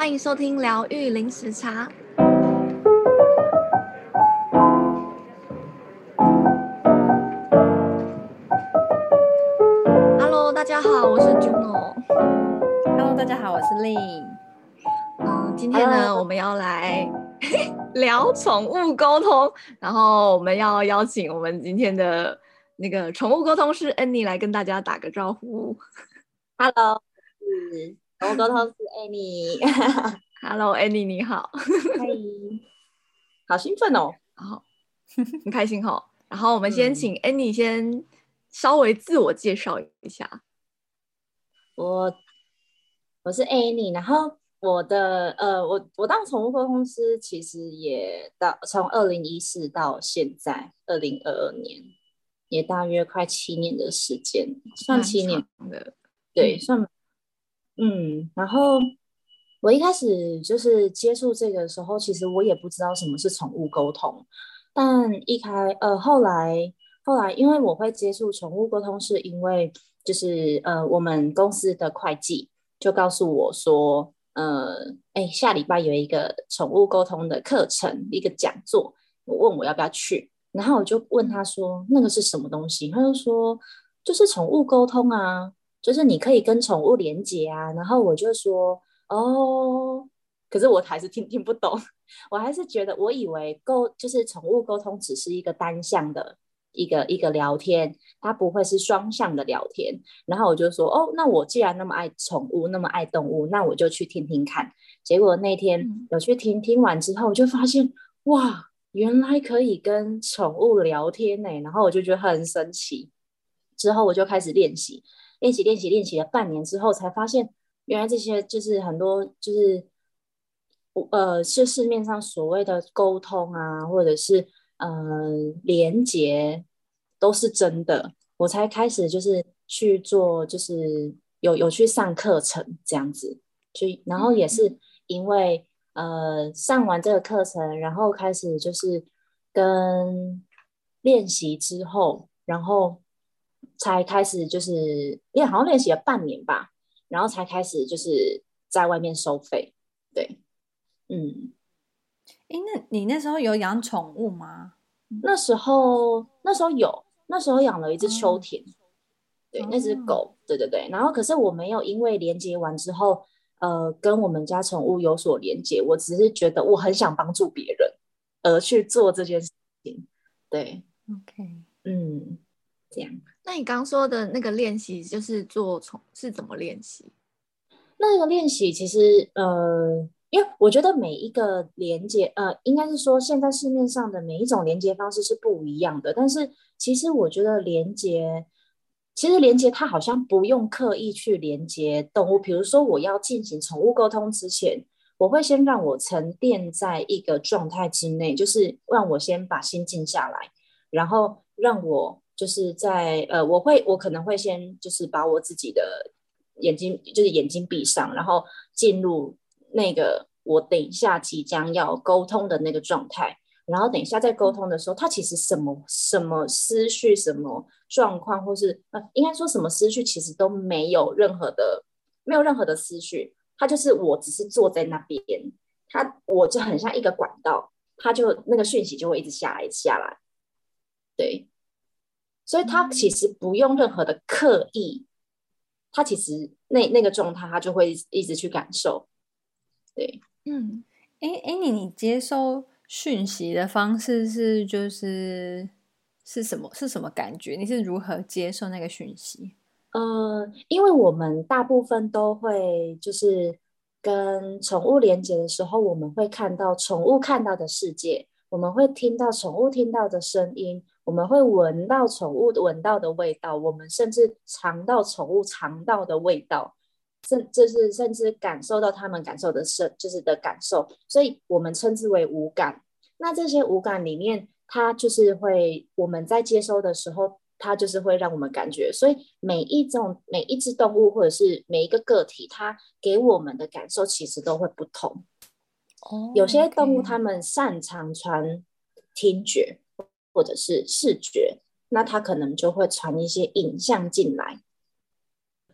欢迎收听疗愈零时差。Hello，大家好，我是 Juno。Hello，大家好，我是 Lin。嗯，今天呢，我们要来 聊宠物沟通，然后我们要邀请我们今天的那个宠物沟通师 Annie 来跟大家打个招呼。Hello，是 宠物沟通师 Annie。Hello，Annie，你好。嗨，好兴奋哦，好，很开心哈。然后我们先请 Annie 先稍微自我介绍一下。我我是 Annie，然后我的呃，我我当宠物沟通师其实也到从二零一四到现在二零二二年，也大约快七年的时间，算七年的。对，算，嗯，然后我一开始就是接触这个的时候，其实我也不知道什么是宠物沟通，但一开，呃，后来，后来，因为我会接触宠物沟通，是因为就是呃，我们公司的会计就告诉我说，呃，哎，下礼拜有一个宠物沟通的课程，一个讲座，我问我要不要去，然后我就问他说，那个是什么东西？他就说，就是宠物沟通啊。就是你可以跟宠物连接啊，然后我就说哦，可是我还是听听不懂，我还是觉得我以为沟就是宠物沟通只是一个单向的一个一个聊天，它不会是双向的聊天。然后我就说哦，那我既然那么爱宠物，那么爱动物，那我就去听听看。结果那天有去听，听完之后我就发现哇，原来可以跟宠物聊天呢，然后我就觉得很神奇。之后我就开始练习。练习练习练习了半年之后，才发现原来这些就是很多就是呃，是市面上所谓的沟通啊，或者是呃连接都是真的。我才开始就是去做，就是有有去上课程这样子，就然后也是因为呃上完这个课程，然后开始就是跟练习之后，然后。才开始就是，因为好像练习了半年吧，然后才开始就是在外面收费。对，嗯，哎，那你那时候有养宠物吗？那时候那时候有，那时候养了一只秋田，嗯、对，那只狗，对对对。然后可是我没有因为连接完之后，呃，跟我们家宠物有所连接，我只是觉得我很想帮助别人而去做这件事情。对，OK，嗯，这样。那你刚说的那个练习，就是做宠是怎么练习？那个练习其实，呃，因为我觉得每一个连接，呃，应该是说现在市面上的每一种连接方式是不一样的。但是其实我觉得连接，其实连接它好像不用刻意去连接动物。比如说我要进行宠物沟通之前，我会先让我沉淀在一个状态之内，就是让我先把心静下来，然后让我。就是在呃，我会我可能会先就是把我自己的眼睛就是眼睛闭上，然后进入那个我等一下即将要沟通的那个状态，然后等一下在沟通的时候，他其实什么什么思绪、什么状况，或是呃，应该说什么思绪，其实都没有任何的没有任何的思绪，他就是我只是坐在那边，他我就很像一个管道，他就那个讯息就会一直下来下来，对。所以他其实不用任何的刻意，他其实那那个状态他就会一直去感受。对，嗯，哎哎，你你接收讯息的方式是就是是什么？是什么感觉？你是如何接受那个讯息？呃，因为我们大部分都会就是跟宠物连接的时候，我们会看到宠物看到的世界，我们会听到宠物听到的声音。我们会闻到宠物闻到的味道，我们甚至尝到宠物尝到的味道，甚就是甚至感受到他们感受的是就是的感受，所以我们称之为五感。那这些五感里面，它就是会我们在接收的时候，它就是会让我们感觉。所以每一种每一只动物或者是每一个个体，它给我们的感受其实都会不同。哦，有些动物它们擅长传听觉。或者是视觉，那它可能就会传一些影像进来。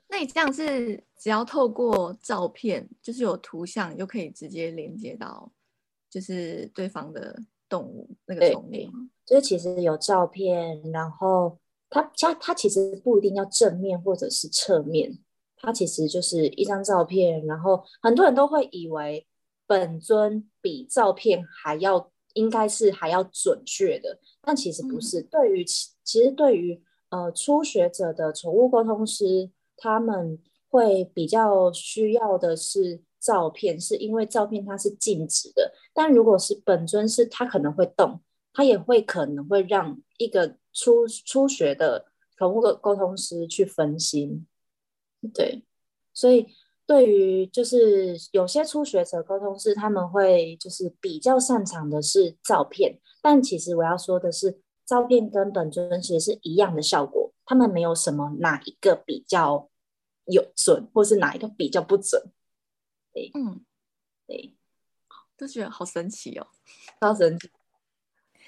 那你这样是只要透过照片，就是有图像，就可以直接连接到，就是对方的动物那个宠物。就是其实有照片，然后它它它其实不一定要正面或者是侧面，它其实就是一张照片，然后很多人都会以为本尊比照片还要应该是还要准确的，但其实不是。嗯、对于其其实对于呃初学者的宠物沟通师。他们会比较需要的是照片，是因为照片它是静止的。但如果是本尊，是它可能会动，它也会可能会让一个初初学的宠物沟通师去分心。对，所以对于就是有些初学者沟通师，他们会就是比较擅长的是照片，但其实我要说的是，照片跟本尊其实是一样的效果。他们没有什么哪一个比较有准，或是哪一个比较不准。对，嗯，对，都觉得好神奇哦，超神奇。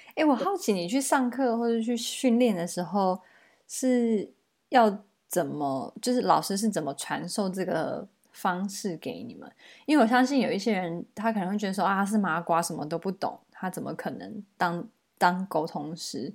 哎、欸，我好奇你去上课或者去训练的时候是要怎么，就是老师是怎么传授这个方式给你们？因为我相信有一些人他可能会觉得说啊，他是麻瓜，什么都不懂，他怎么可能当当沟通师？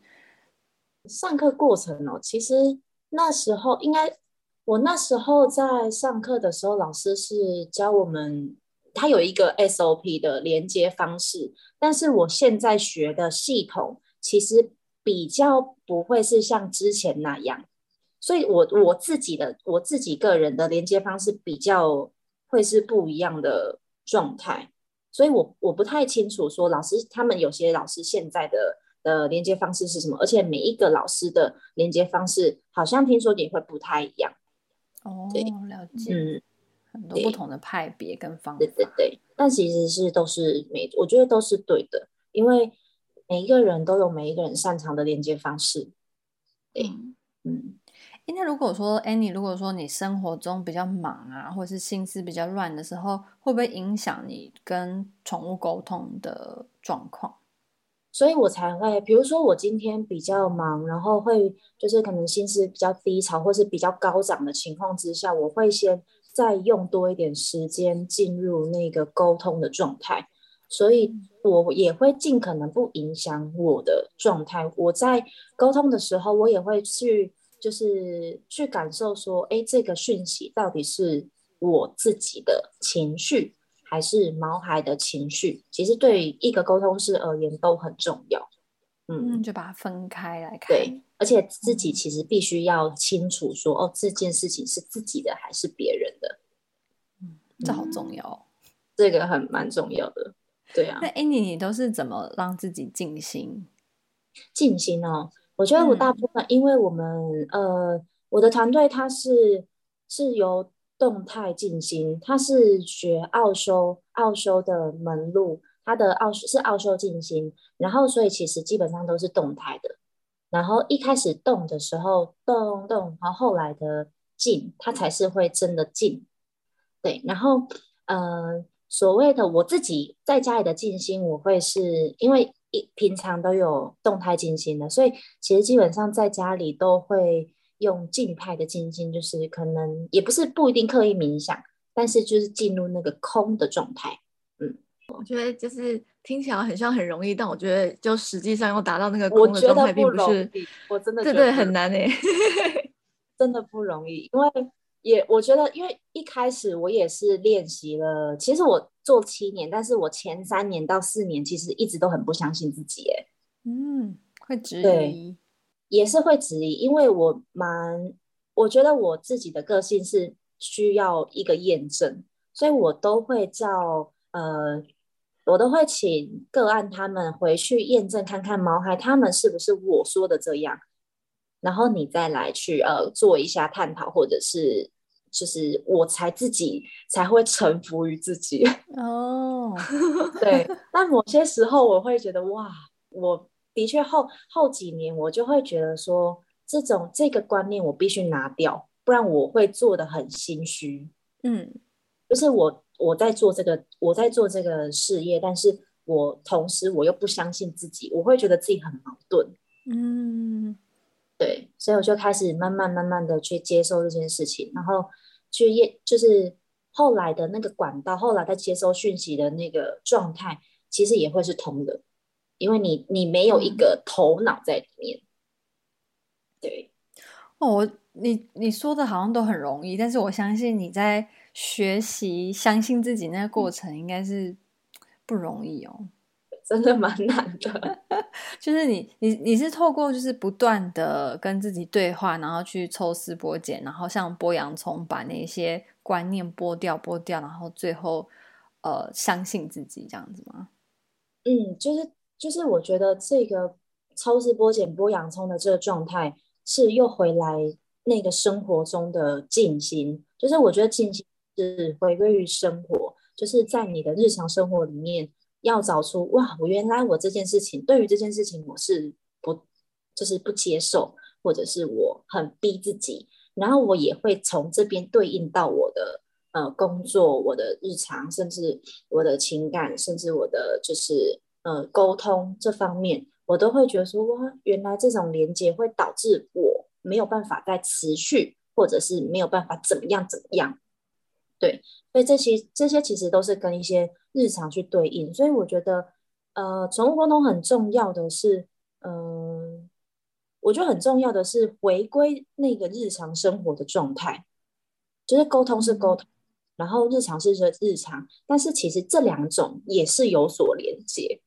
上课过程哦，其实那时候应该，我那时候在上课的时候，老师是教我们，他有一个 SOP 的连接方式，但是我现在学的系统其实比较不会是像之前那样，所以我我自己的我自己个人的连接方式比较会是不一样的状态，所以我我不太清楚说老师他们有些老师现在的。的连接方式是什么？而且每一个老师的连接方式好像听说也会不太一样。哦，了解。嗯，很多不同的派别跟方法。对对对，但其实是都是每，我觉得都是对的，因为每一个人都有每一个人擅长的连接方式。对嗯嗯。那如果说 Annie，如果说你生活中比较忙啊，或者是心思比较乱的时候，会不会影响你跟宠物沟通的状况？所以我才会，比如说我今天比较忙，然后会就是可能心思比较低潮，或是比较高涨的情况之下，我会先再用多一点时间进入那个沟通的状态，所以我也会尽可能不影响我的状态。我在沟通的时候，我也会去就是去感受说，哎，这个讯息到底是我自己的情绪。还是毛孩的情绪，其实对于一个沟通师而言都很重要。嗯，就把它分开来看。对，而且自己其实必须要清楚说，哦，这件事情是自己的还是别人的。嗯，这好重要。嗯，这个很蛮重要的。对啊。那 Annie，你都是怎么让自己静心？静心哦，我觉得我大部分，嗯，因为我们呃，我的团队它是是由。动态进行，它是学奥修奥修的门路，它的奥是奥修进行，然后所以其实基本上都是动态的，然后一开始动的时候动动，然后后来的静，它才是会真的静。对，然后呃，所谓的我自己在家里的静心，我会是因为一平常都有动态静心的，所以其实基本上在家里都会。用静态的静心，就是可能也不是不一定刻意冥想，但是就是进入那个空的状态。嗯，我觉得就是听起来很像很容易，但我觉得就实际上要达到那个空的状态，并不是我真的对对很难诶，真的不容易。因为也我觉得，因为一开始我也是练习了，其实我做七年，但是我前三年到四年其实一直都很不相信自己，诶，嗯，会质疑。也是会质疑，因为我蛮，我觉得我自己的个性是需要一个验证，所以我都会叫呃，我都会请个案他们回去验证看看毛孩他们是不是我说的这样，然后你再来去呃做一下探讨，或者是就是我才自己才会臣服于自己 哦，对，但某些时候我会觉得哇，我。的确后，后后几年我就会觉得说，这种这个观念我必须拿掉，不然我会做的很心虚。嗯，就是我我在做这个我在做这个事业，但是我同时我又不相信自己，我会觉得自己很矛盾。嗯，对，所以我就开始慢慢慢慢的去接受这件事情，然后去验，就是后来的那个管道，后来在接收讯息的那个状态，其实也会是通的，因为你你没有一个头脑在里面。对，哦，我你你说的好像都很容易，但是我相信你在学习相信自己那个过程应该是不容易哦。真的蛮难的，就是你你你是透过就是不断的跟自己对话，然后去抽丝剥茧，然后像剥洋葱，把那些观念剥掉剥掉，然后最后呃相信自己这样子吗？嗯，就是就是我觉得这个抽丝剥茧剥洋葱的这个状态，是又回来那个生活中的静心，就是我觉得静心是回归于生活，就是在你的日常生活里面。要找出哇，我原来我这件事情，对于这件事情我是不就是不接受，或者是我很逼自己，然后我也会从这边对应到我的呃工作、我的日常，甚至我的情感，甚至我的就是呃沟通这方面，我都会觉得说哇，原来这种连接会导致我没有办法再持续，或者是没有办法怎么样怎么样。对，所以这些这些其实都是跟一些日常去对应，所以我觉得，呃，宠物沟通很重要的是，嗯、呃，我觉得很重要的是回归那个日常生活的状态，就是沟通是沟通，然后日常是日常，但是其实这两种也是有所连接。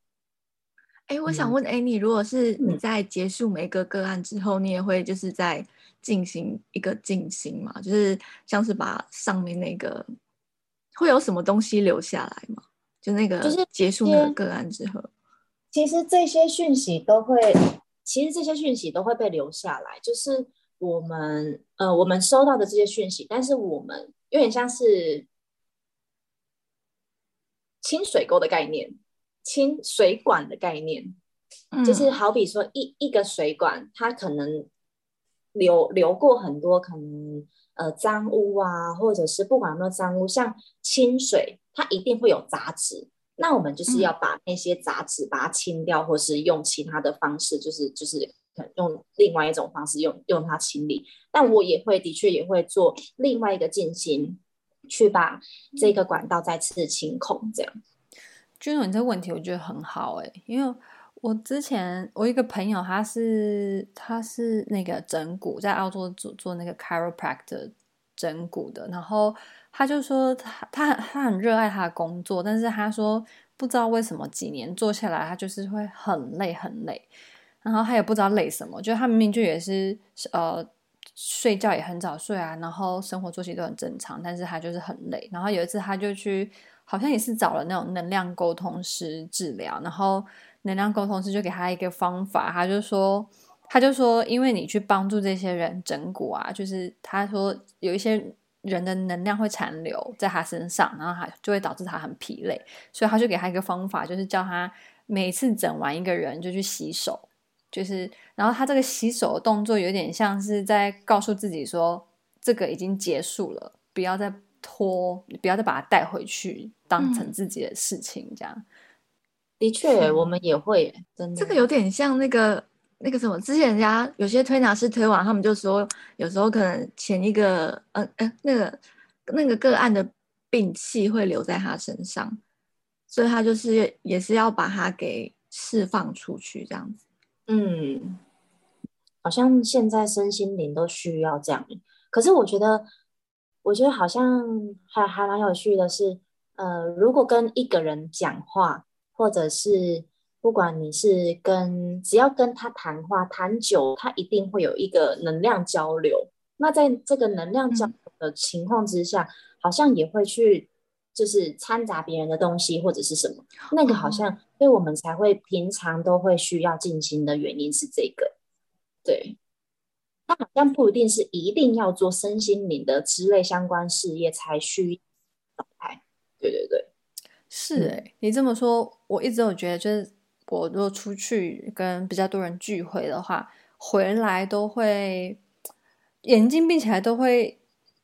哎，我想问，哎，你如果是你在结束每个个案之后，嗯、你也会就是在。进行一个进行嘛，就是像是把上面那个会有什么东西留下来吗？就那个，就是结束那个个案之后，其实这些讯息都会，其实这些讯息都会被留下来。就是我们呃，我们收到的这些讯息，但是我们有点像是清水沟的概念，清水管的概念，嗯、就是好比说一一个水管，它可能。流流过很多可能呃脏污啊，或者是不管有没有脏污，像清水，它一定会有杂质。那我们就是要把那些杂质把它清掉，嗯、或是用其他的方式，就是就是用另外一种方式用用它清理。但我也会的确也会做另外一个进行，去把这个管道再次清空。这样，君总，你这个问题我觉得很好哎、欸，因为。我之前我一个朋友，他是他是那个整骨，在澳洲做做那个 chiropractor 整骨的，然后他就说他他他很热爱他的工作，但是他说不知道为什么几年做下来，他就是会很累很累，然后他也不知道累什么，就他明明就也是呃睡觉也很早睡啊，然后生活作息都很正常，但是他就是很累，然后有一次他就去好像也是找了那种能量沟通师治疗，然后。能量沟通师就给他一个方法，他就说，他就说，因为你去帮助这些人整蛊啊，就是他说有一些人的能量会残留在他身上，然后他就会导致他很疲累，所以他就给他一个方法，就是叫他每次整完一个人就去洗手，就是然后他这个洗手的动作有点像是在告诉自己说，这个已经结束了，不要再拖，不要再把它带回去当成自己的事情，这样。嗯的确，我们也会，真的。这个有点像那个那个什么，之前人家有些推拿师推完，他们就说，有时候可能前一个，呃呃，那个那个个案的病气会留在他身上，所以他就是也是要把它给释放出去，这样子。嗯，好像现在身心灵都需要这样。可是我觉得，我觉得好像还还蛮有趣的是，呃，如果跟一个人讲话。或者是不管你是跟只要跟他谈话谈久，他一定会有一个能量交流。那在这个能量交流的情况之下，嗯、好像也会去就是掺杂别人的东西或者是什么，那个好像所以我们才会平常都会需要静心的原因是这个。对，他好像不一定是一定要做身心灵的之类相关事业才需要状态。对对对。是哎、欸，你这么说，我一直有觉得，就是我如果出去跟比较多人聚会的话，回来都会眼睛闭起来，都会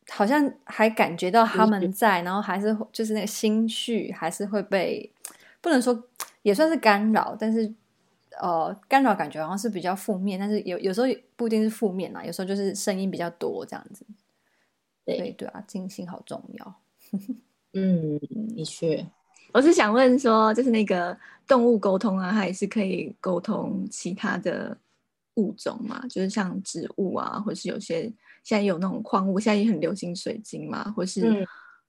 好像还感觉到他们在，然后还是就是那个心绪还是会被不能说也算是干扰，但是呃干扰感觉好像是比较负面，但是有有时候不一定是负面啦，有时候就是声音比较多这样子。对对对啊，静心好重要。嗯，的确。我是想问说，就是那个动物沟通啊，它也是可以沟通其他的物种嘛？就是像植物啊，或是有些现在有那种矿物，现在也很流行水晶嘛，或是、嗯、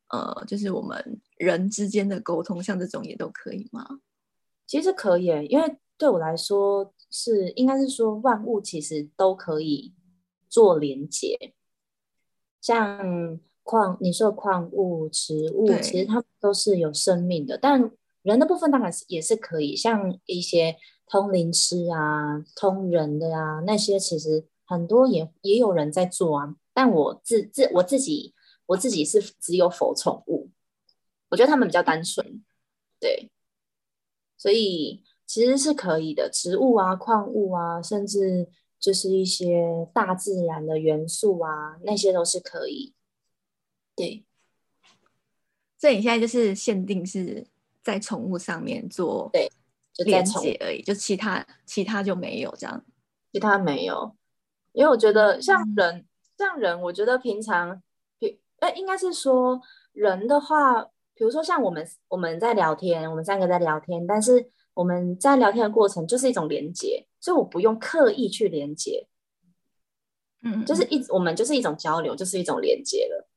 呃，就是我们人之间的沟通，像这种也都可以吗？其实可以，因为对我来说是应该是说万物其实都可以做连接，像。矿，你说矿物、植物，其实它们都是有生命的。但人的部分当然是也是可以，像一些通灵师啊、通人的啊，那些其实很多也也有人在做啊。但我自自我自己，我自己是只有否宠物，我觉得他们比较单纯，对，所以其实是可以的。植物啊、矿物啊，甚至就是一些大自然的元素啊，那些都是可以。对，所以你现在就是限定是在宠物上面做对连接而已，就其他其他就没有这样，其他没有，因为我觉得像人、嗯、像人，我觉得平常，哎，应该是说人的话，比如说像我们我们在聊天，我们三个在聊天，但是我们在聊天的过程就是一种连接，所以我不用刻意去连接，嗯，就是一我们就是一种交流，就是一种连接了。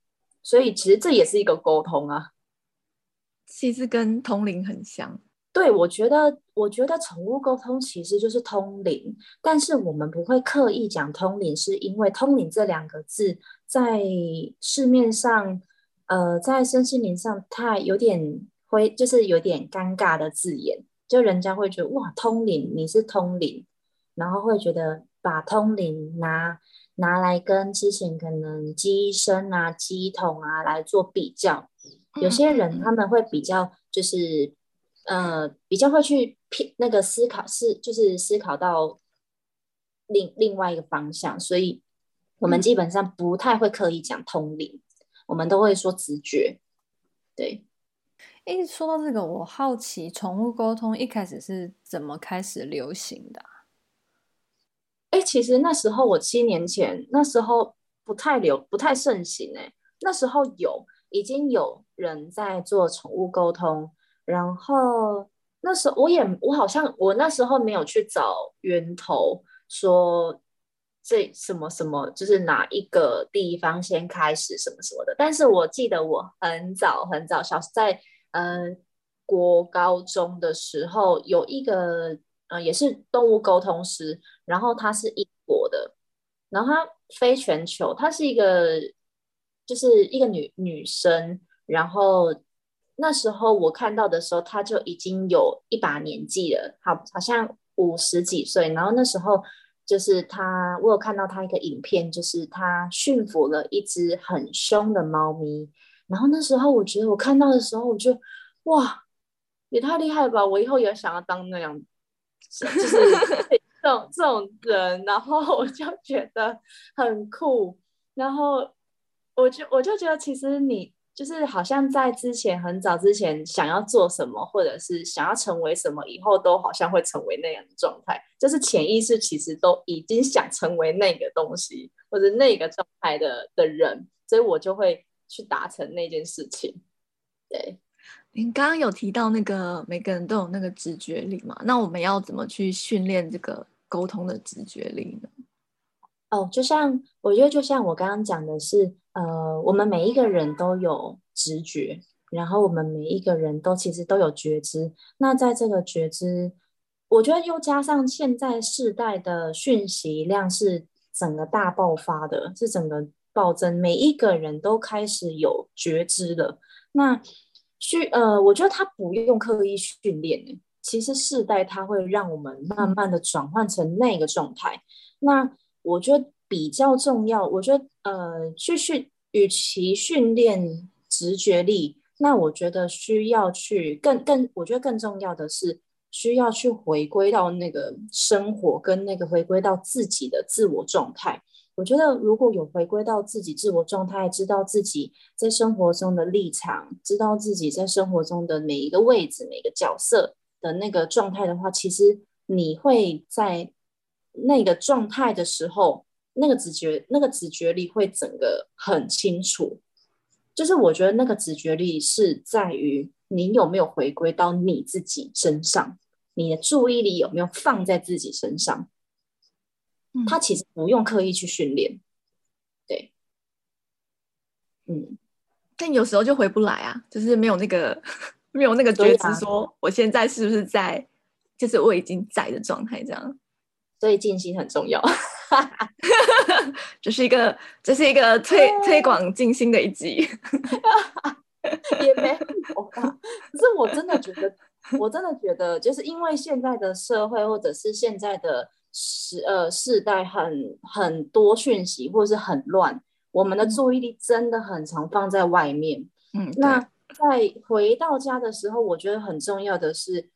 所以其实这也是一个沟通啊，其实跟通灵很像。对，我觉得，我觉得宠物沟通其实就是通灵，但是我们不会刻意讲通灵，是因为通灵这两个字在市面上，呃，在身心灵上，太有点会就是有点尴尬的字眼，就人家会觉得哇，通灵你是通灵，然后会觉得把通灵拿。拿来跟之前可能鸡身啊、乩童啊来做比较，有些人他们会比较就是呃比较会去偏那个思考是就是思考到另另外一个方向，所以我们基本上不太会刻意讲通灵，我们都会说直觉。对，诶，说到这个，我好奇宠物沟通一开始是怎么开始流行的啊？哎，其实那时候我七年前那时候不太流不太盛行哎，那时候有已经有人在做宠物沟通，然后那时候我也我好像我那时候没有去找源头说这什么什么就是哪一个地方先开始什么什么的，但是我记得我很早很早小在嗯、呃、国高中的时候有一个。呃，也是动物沟通师，然后他是英国的，然后他飞全球，他是一个就是一个女女生，然后那时候我看到的时候，他就已经有一把年纪了，好好像五十几岁，然后那时候就是他，我有看到他一个影片，就是他驯服了一只很凶的猫咪，然后那时候我觉得我看到的时候，我就哇，也太厉害了吧，我以后也想要当那样。就是这种这种人，然后我就觉得很酷，然后我就我就觉得，其实你就是好像在之前很早之前想要做什么，或者是想要成为什么，以后都好像会成为那样的状态，就是潜意识其实都已经想成为那个东西或者那个状态的的人，所以我就会去达成那件事情，对。您刚刚有提到那个每个人都有那个直觉力嘛？那我们要怎么去训练这个沟通的直觉力呢？哦，就像我觉得，就像我刚刚讲的是，呃，我们每一个人都有直觉，然后我们每一个人都其实都有觉知。那在这个觉知，我觉得又加上现在世代的讯息量是整个大爆发的，是整个暴增，每一个人都开始有觉知了。那训呃，我觉得他不用刻意训练，其实世代他会让我们慢慢的转换成那个状态。那我觉得比较重要，我觉得呃，去训，与其训练直觉力，那我觉得需要去更更，我觉得更重要的是需要去回归到那个生活跟那个回归到自己的自我状态。我觉得如果有回归到自己自我状态，知道自己在生活中的立场，知道自己在生活中的每一个位置、每个角色的那个状态的话，其实你会在那个状态的时候，那个直觉，那个直觉力会整个很清楚。就是我觉得那个直觉力是在于你有没有回归到你自己身上，你的注意力有没有放在自己身上。嗯，他其实不用刻意去训练，对，嗯，但有时候就回不来啊，就是没有那个 没有那个觉知，说我现在是不是在，就是我已经在的状态这样。所以静心很重要，这是一个这是一个推推广静心的一集，也没有吧？可是我真的觉得，我真的觉得，就是因为现在的社会或者是现在的时呃世代很很多讯息，或者是很乱，我们的注意力真的很常放在外面。嗯，那在回到家的时候，我觉得很重要的是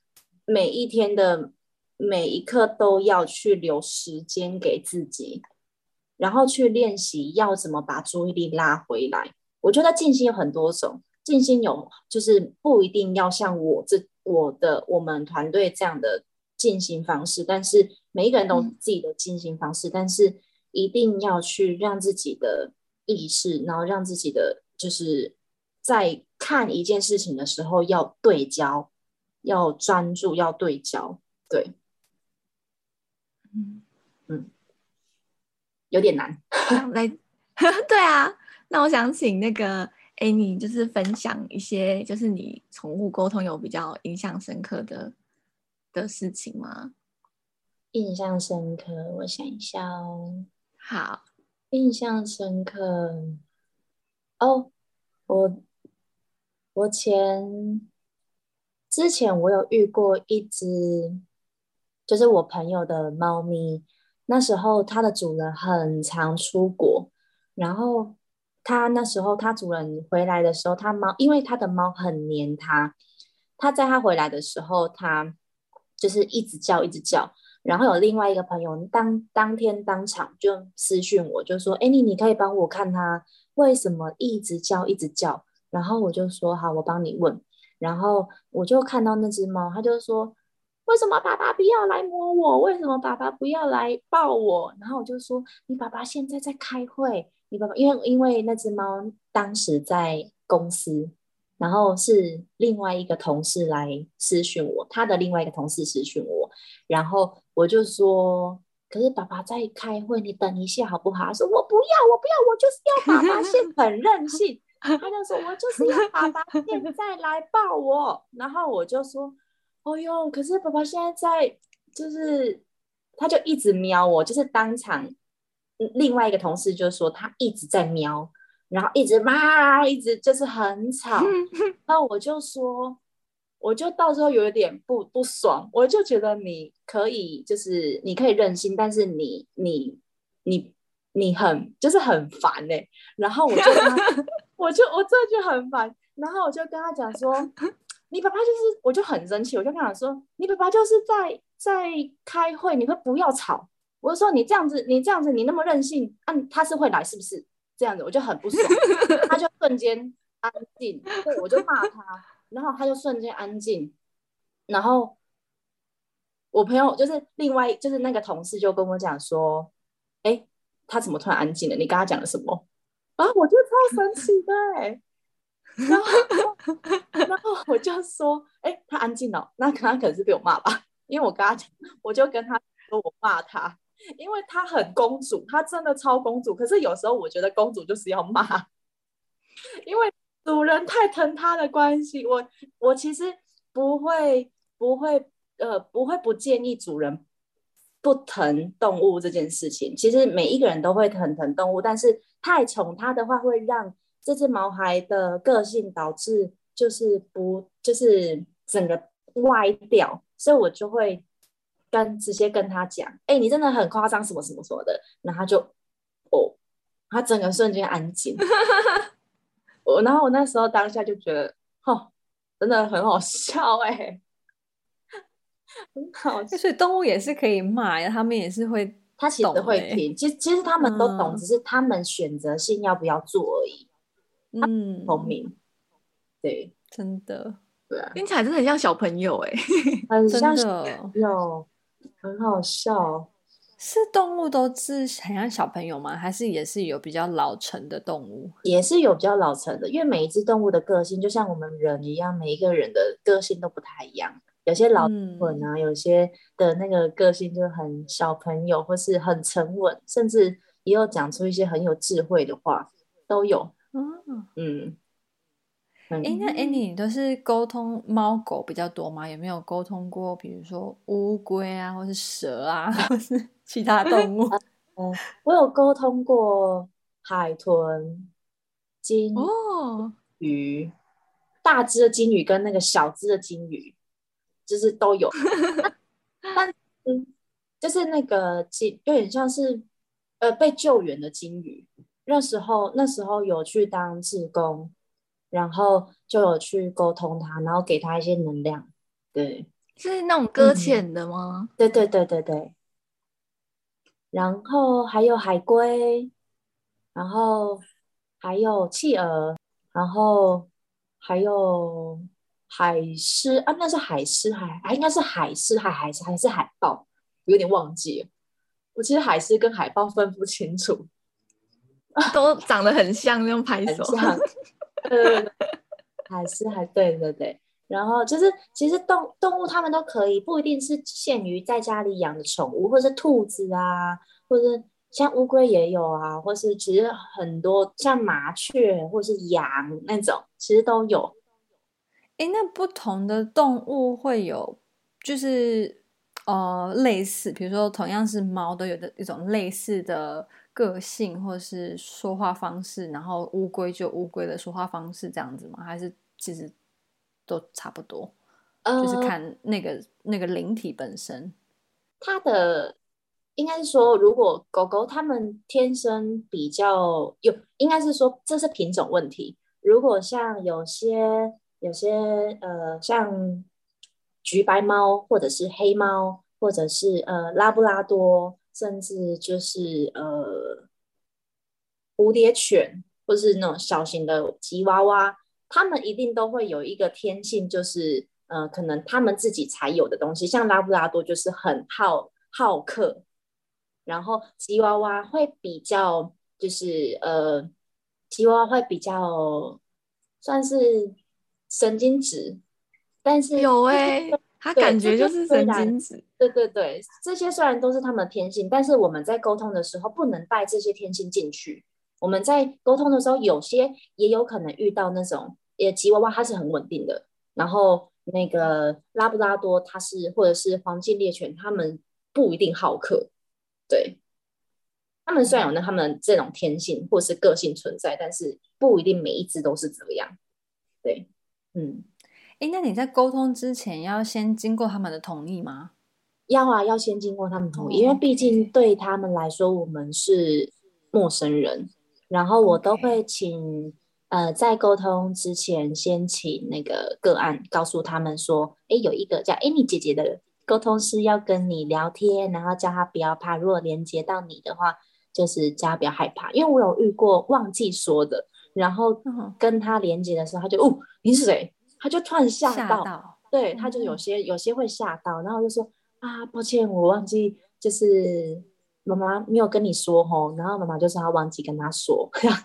每一天的。每一刻都要去留时间给自己，然后去练习要怎么把注意力拉回来。我觉得静心有很多种，静心有就是不一定要像我这我的我们团队这样的静心方式，但是每一个人都有自己的进行方式，嗯、但是一定要去让自己的意识，然后让自己的就是在看一件事情的时候要对焦，要专注，要对焦，对。嗯嗯，有点难。来，对啊，那我想请那个 Annie，就是分享一些，就是你宠物沟通有比较印象深刻的的事情吗？印象深刻，我想一下哦。好，印象深刻。哦，我我前之前我有遇过一只。就是我朋友的猫咪，那时候它的主人很常出国，然后它那时候它主人回来的时候，它猫因为它的猫很黏它，它在它回来的时候，它就是一直叫一直叫，然后有另外一个朋友当当天当场就私讯我，就说：“哎，你你可以帮我看它为什么一直叫一直叫？”然后我就说：“好，我帮你问。”然后我就看到那只猫，它就说。为什么爸爸不要来摸我？为什么爸爸不要来抱我？然后我就说：“你爸爸现在在开会。你爸爸因为因为那只猫当时在公司，然后是另外一个同事来私讯我，他的另外一个同事私讯我，然后我就说：可是爸爸在开会，你等一下好不好？他说：我不要，我不要，我就是要爸爸现 很任性。他就说：我就是要爸爸 现在来抱我。然后我就说。”哦哟，可是爸爸现在在，就是他就一直瞄我，就是当场另外一个同事就说他一直在瞄，然后一直骂，一直就是很吵。然后我就说，我就到时候有一点不不爽，我就觉得你可以，就是你可以任性，但是你你你你很就是很烦哎、欸。然后我就跟他 我就我这就很烦，然后我就跟他讲说。你爸爸就是，我就很生气，我就跟他说，你爸爸就是在在开会，你会不要吵。我就说你这样子，你这样子，你那么任性，啊，他是会来是不是？这样子我就很不爽，他就瞬间安静，对，我就骂他，然后他就瞬间安静，然后我朋友就是另外就是那个同事就跟我讲说，哎，他怎么突然安静了？你跟他讲了什么？啊，我就超生气的，欸。然后，然后我就说：“哎、他安静了，那可能可能是被我骂吧。因为我跟他讲，我就跟他说我骂他，因为他很公主，他真的超公主。可是有时候我觉得公主就是要骂，因为主人太疼他的关系。我我其实不会不会呃不会不建议主人不疼动物这件事情。其实每一个人都会疼疼动物，但是太宠它的话会让。”这只毛孩的个性导致就是不就是整个歪掉，所以我就会跟直接跟他讲，哎，你真的很夸张，什么什么什么的，然后他就哦，他整个瞬间安静。我然后我那时候当下就觉得，哦，真的很好笑哎、欸，很好笑。所以动物也是可以骂，他们也是会，他其实会听，其实其实他们都懂，嗯、只是他们选择性要不要做而已。嗯，聪明，对，真的，对啊，听起来真的很像小朋友哎，很像小朋友，很好笑。是动物都是很像小朋友吗？还是也是有比较老成的动物？也是有比较老成的，因为每一只动物的个性就像我们人一样，每一个人的个性都不太一样。有些老稳啊，嗯、有些的那个个性就很小朋友，或是很沉稳，甚至也有讲出一些很有智慧的话，都有。嗯嗯。哎、欸，那 Annie，你都是沟通猫狗比较多吗？有没有沟通过，比如说乌龟啊，或是蛇啊，或是其他动物？嗯，我有沟通过海豚、金鱼、哦、大只的金鱼跟那个小只的金鱼，就是都有。但嗯，就是那个金有点像是呃被救援的金鱼，那时候那时候有去当志工。然后就有去沟通他，然后给他一些能量，对，是那种搁浅的吗？嗯，对对对对对。然后还有海龟，然后还有企鹅，然后还有海狮啊，那是海狮还还应该是海狮还海是还是海豹，有点忘记了。我其实海狮跟海豹分不清楚，都长得很像，那种拍手。还是还对对对，然后就是其实动动物它们都可以，不一定是限于在家里养的宠物，或是兔子啊，或者是像乌龟也有啊，或是其实很多像麻雀或是羊那种，其实都有。哎，那不同的动物会有就是呃类似，比如说同样是猫，都有的一种类似的。个性或是说话方式，然后乌龟就乌龟的说话方式这样子吗？还是其实都差不多？呃、就是看那个那个灵体本身。它的应该是说，如果狗狗它们天生比较有，应该是说这是品种问题。如果像有些有些呃，像橘白猫或者是黑猫，或者是呃拉布拉多。甚至就是呃，蝴蝶犬，或是那种小型的吉娃娃，他们一定都会有一个天性，就是呃，可能他们自己才有的东西。像拉布拉多就是很好好客，然后吉娃娃会比较就是呃，吉娃娃会比较算是神经质，但是有哎、欸。他感觉就是神经质，对对对，这些虽然都是他们的天性，但是我们在沟通的时候不能带这些天性进去。我们在沟通的时候，有些也有可能遇到那种，也吉娃娃它是很稳定的，然后那个拉布拉多它是，或者是黄金猎犬，它们不一定好客，对，他们虽然有那他们这种天性或是个性存在，但是不一定每一只都是这样，对，嗯。哎，那你在沟通之前要先经过他们的同意吗？要啊，要先经过他们同意，因为毕竟对他们来说，我们是陌生人。然后我都会请.呃，在沟通之前，先请那个个案告诉他们说，哎，有一个叫 Annie 姐姐的沟通师要跟你聊天，然后叫他不要怕，如果连接到你的话，就是叫他不要害怕。因为我有遇过忘记说的，然后跟他连接的时候，他就哦，你是谁？他就突然吓到，对，他就有些、嗯、有些会吓到，然后就说啊，抱歉，我忘记，就是妈妈没有跟你说吼，然后妈妈就说他忘记跟他说，这样，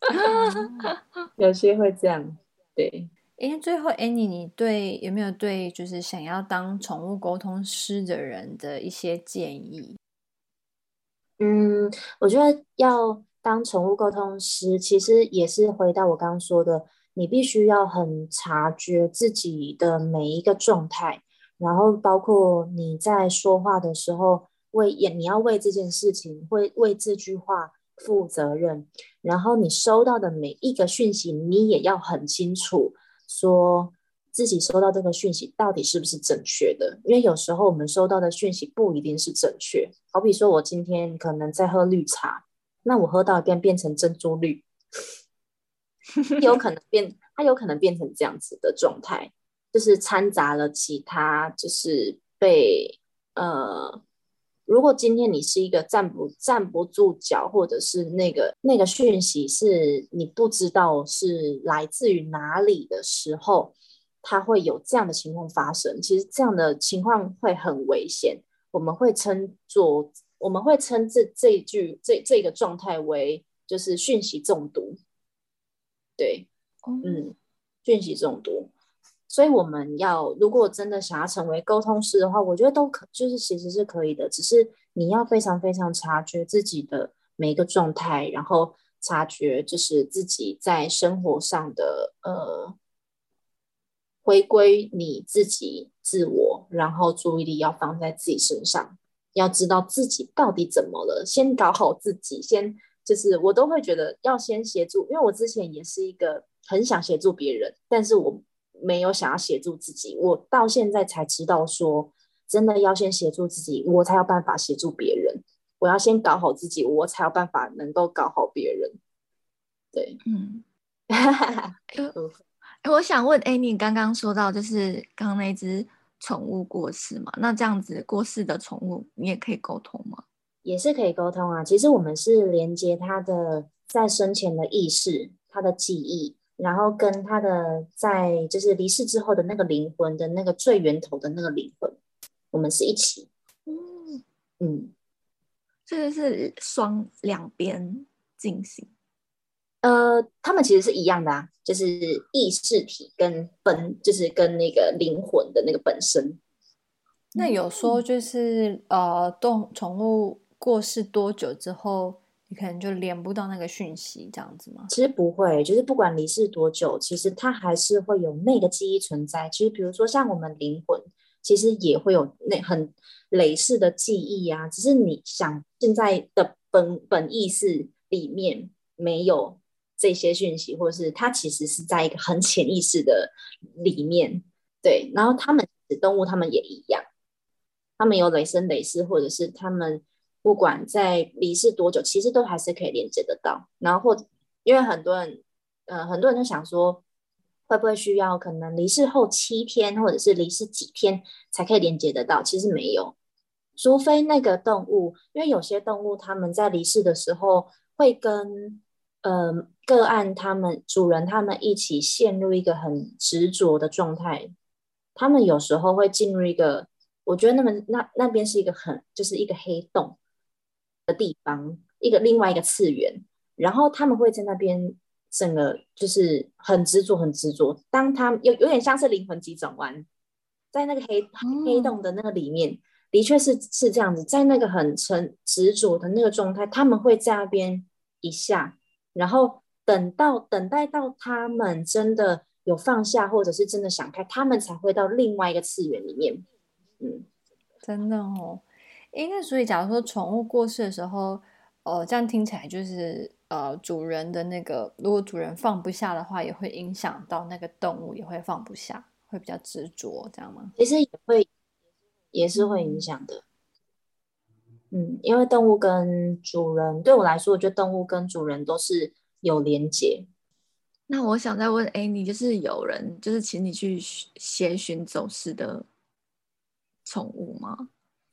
有些会这样，对。哎，最后 Annie，你对有没有对就是想要当宠物沟通师的人的一些建议？嗯，我觉得要当宠物沟通师，其实也是回到我刚刚说的。你必须要很察觉自己的每一个状态，然后包括你在说话的时候，为也你要为这件事情，会为这句话负责任。然后你收到的每一个讯息，你也要很清楚，说自己收到这个讯息到底是不是正确的。因为有时候我们收到的讯息不一定是正确。好比说我今天可能在喝绿茶，那我喝到一遍变成珍珠绿。有可能变，它有可能变成这样子的状态，就是掺杂了其他，就是被呃，如果今天你是一个站不站不住脚，或者是那个那个讯息是你不知道是来自于哪里的时候，它会有这样的情况发生。其实这样的情况会很危险，我们会称作我们会称这这句这这个状态为就是讯息中毒。对，嗯，讯息中毒。所以我们要如果真的想要成为沟通师的话，我觉得都可，就是其实是可以的，只是你要非常非常察觉自己的每一个状态，然后察觉就是自己在生活上的呃。回归你自己自我，然后注意力要放在自己身上，要知道自己到底怎么了，先搞好自己，先就是我都会觉得要先协助，因为我之前也是一个很想协助别人，但是我没有想要协助自己，我到现在才知道说，真的要先协助自己，我才有办法协助别人，我要先搞好自己，我才有办法能够搞好别人。对，嗯。我想问，哎，你刚刚说到就是刚刚那只宠物过世嘛？那这样子过世的宠物，你也可以沟通吗？也是可以沟通啊。其实我们是连接他的在生前的意识、他的记忆，然后跟他的在就是离世之后的那个灵魂的那个最源头的那个灵魂，我们是一起。嗯嗯，这个是双两边进行。呃，他们其实是一样的啊，就是意识体跟本，就是跟那个灵魂的那个本身。那有说就是呃，动宠物过世多久之后，你可能就连不到那个讯息，这样子吗？其实不会，就是不管离世多久，其实它还是会有那个记忆存在。其实比如说像我们灵魂，其实也会有那很累世的记忆啊，只是你想现在的本本意识里面没有。这些讯息，或者是它其实是在一个很潜意识的里面，对。然后他们动物，他们也一样，他们有累生累世，或者是他们不管在离世多久，其实都还是可以连接得到。然后或因为很多人，呃，很多人都想说，会不会需要可能离世后七天，或者是离世几天才可以连接得到？其实没有，除非那个动物，因为有些动物他们在离世的时候会跟呃，个案他们主人他们一起陷入一个很执着的状态，他们有时候会进入一个，我觉得那么那那边是一个很就是一个黑洞的地方，一个另外一个次元，然后他们会在那边整个就是很执着很执着，当他有有点像是灵魂急转弯，在那个黑黑洞的那个里面，的确是是这样子，在那个很沉执着的那个状态，他们会在那边一下。然后等到等待到他们真的有放下，或者是真的想开，他们才会到另外一个次元里面。嗯，真的哦。诶，那所以假如说宠物过世的时候，呃，这样听起来就是呃，主人的那个，如果主人放不下的话，也会影响到那个动物，也会放不下，会比较执着，这样吗？其实也会，也是会影响的。嗯，因为动物跟主人，对我来说，我觉得动物跟主人都是有连结。那我想再问，哎，你就是有人就是请你去协寻走失的宠物吗？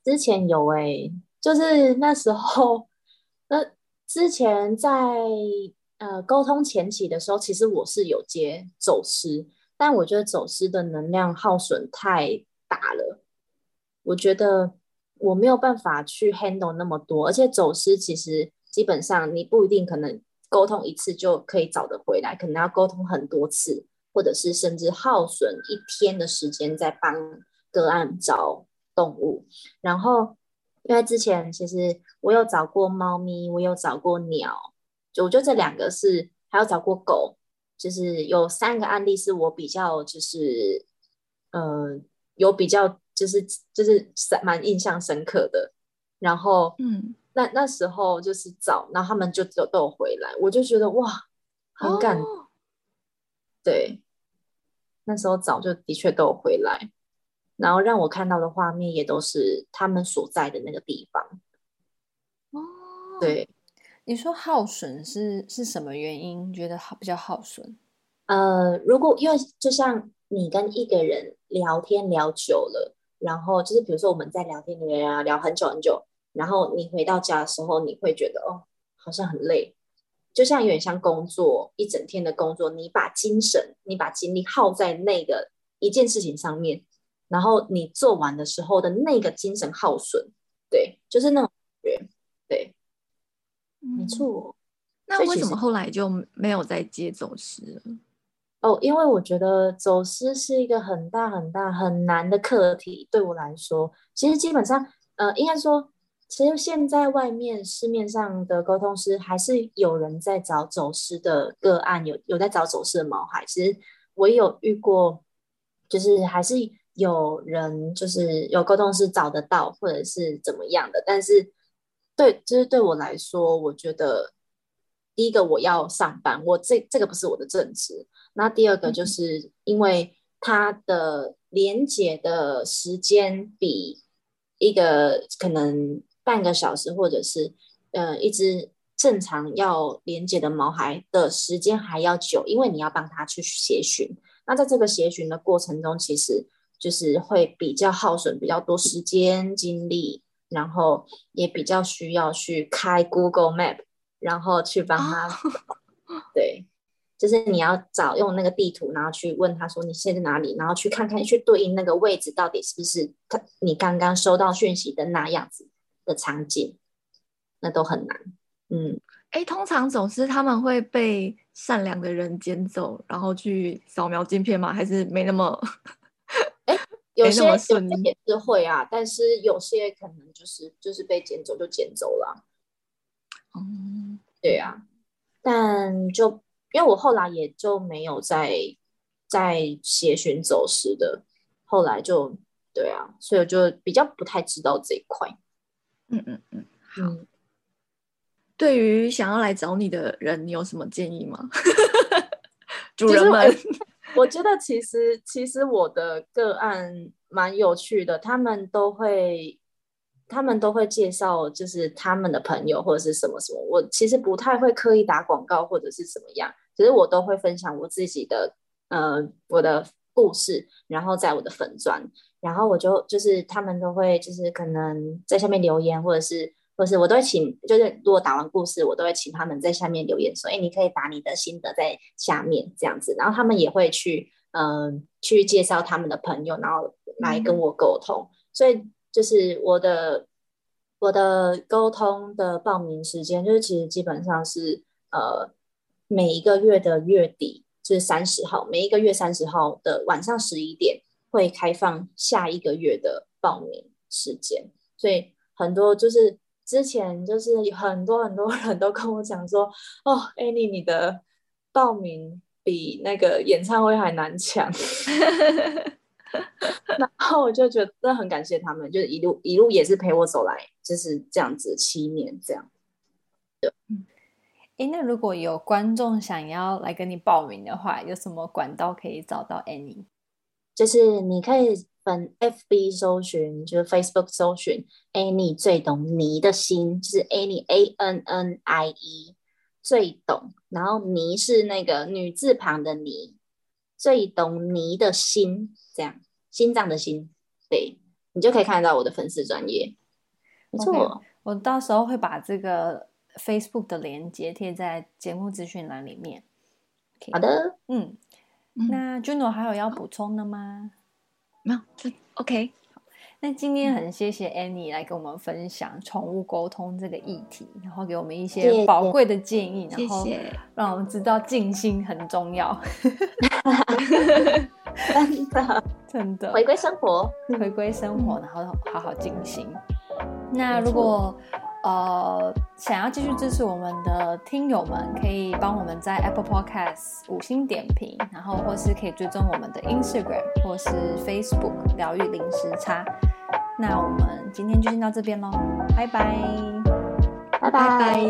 之前有哎、欸，就是那时候，那之前在呃沟通前期的时候，其实我是有接走失，但我觉得走失的能量耗损太大了，我觉得。我没有办法去 handle 那么多，而且走失其实基本上你不一定可能沟通一次就可以找得回来，可能要沟通很多次，或者是甚至耗损一天的时间在帮个案找动物。然后因为之前其实我有找过猫咪，我有找过鸟，就我觉得这两个是，还有找过狗，就是有三个案例是我比较就是呃有比较。就是就是蛮印象深刻的，然后嗯，那那时候就是找，然后他们就都都有回来，我就觉得哇，很感，哦、对，那时候早就的确都有回来，然后让我看到的画面也都是他们所在的那个地方。哦，对，你说耗损是是什么原因？觉得好比较耗损？呃，如果因为就像你跟一个人聊天聊久了。然后就是，比如说我们在聊天里面啊，聊很久很久，然后你回到家的时候，你会觉得哦，好像很累，就像有点像工作一整天的工作，你把精神、你把精力耗在那个一件事情上面，然后你做完的时候的那个精神耗损，对，就是那种觉。对，没错。那为什么后来就没有再接走失了？哦，因为我觉得走失是一个很大很大很难的课题。对我来说，其实基本上，呃，应该说，其实现在外面市面上的沟通师还是有人在找走失的个案，有有在找走失的毛孩。其实我也有遇过，就是还是有人就是有沟通师找得到，或者是怎么样的。但是对，就是对我来说，我觉得。第一个我要上班，我这这个不是我的正职。那第二个就是因为它的连接的时间比一个可能半个小时或者是呃一只正常要连接的毛孩的时间还要久，因为你要帮他去协寻。那在这个协寻的过程中，其实就是会比较耗损比较多时间精力，然后也比较需要去开 Google Map。然后去帮他，哦、对，就是你要找用那个地图，然后去问他说你现在哪里，然后去看看去对应那个位置到底是不是他你刚刚收到讯息的那样子的场景，那都很难。嗯，哎，通常总是他们会被善良的人捡走，然后去扫描镜片吗？还是没那么？哎，有些有些也是会啊，但是有些可能就是就是被捡走就捡走了。嗯，对呀、啊，但就因为我后来也就没有再再协寻走失的，后来就对啊，所以我就比较不太知道这一块。嗯嗯嗯，好。对于想要来找你的人，你有什么建议吗？主人们，我觉得其实其实我的个案蛮有趣的，他们都会。他们都会介绍，就是他们的朋友或者是什么什么。我其实不太会刻意打广告或者是怎么样，只是我都会分享我自己的呃我的故事，然后在我的粉钻，然后我就就是他们都会就是可能在下面留言，或者是或是我都会请，就是如果打完故事，我都会请他们在下面留言说，哎，你可以打你的心得在下面。这样子，然后他们也会去嗯、呃、去介绍他们的朋友，然后来跟我沟通，嗯、所以。就是我的我的沟通的报名时间，就是其实基本上是呃每一个月的月底，就是三十号，每一个月三十号的晚上十一点会开放下一个月的报名时间，所以很多就是之前就是很多很多 人都跟我讲说，哦，Annie，你的报名比那个演唱会还难抢。然后我就觉得真的很感谢他们，就是一路一路也是陪我走来，就是这样子七年这样。对，哎，那如果有观众想要来跟你报名的话，有什么管道可以找到 Annie？就是你可以本 FB 搜寻，就是 Facebook 搜寻 Annie 最懂你的心，就是 Annie A N N I E 最懂，然后你是那个女字旁的你，最懂你的心。这样，心脏的心，对，你就可以看到我的粉丝专业。没错，okay, 我到时候会把这个 Facebook 的链接贴在节目资讯栏里面。Okay. 好的，嗯，那 Juno 还有要补充的吗？没有，就 OK。那今天很谢谢 Annie 来跟我们分享宠物沟通这个议题，然后给我们一些宝贵的建议，谢谢，然后让我们知道静心很重要。真的，真的，回归生活，回归生活，然后好好静心。那如果呃想要继续支持我们的听友们，可以帮我们在 Apple Podcast 五星点评，然后或是可以追踪我们的 Instagram 或是 Facebook 疗愈零时差。那我们今天就先到这边喽，拜拜，拜拜。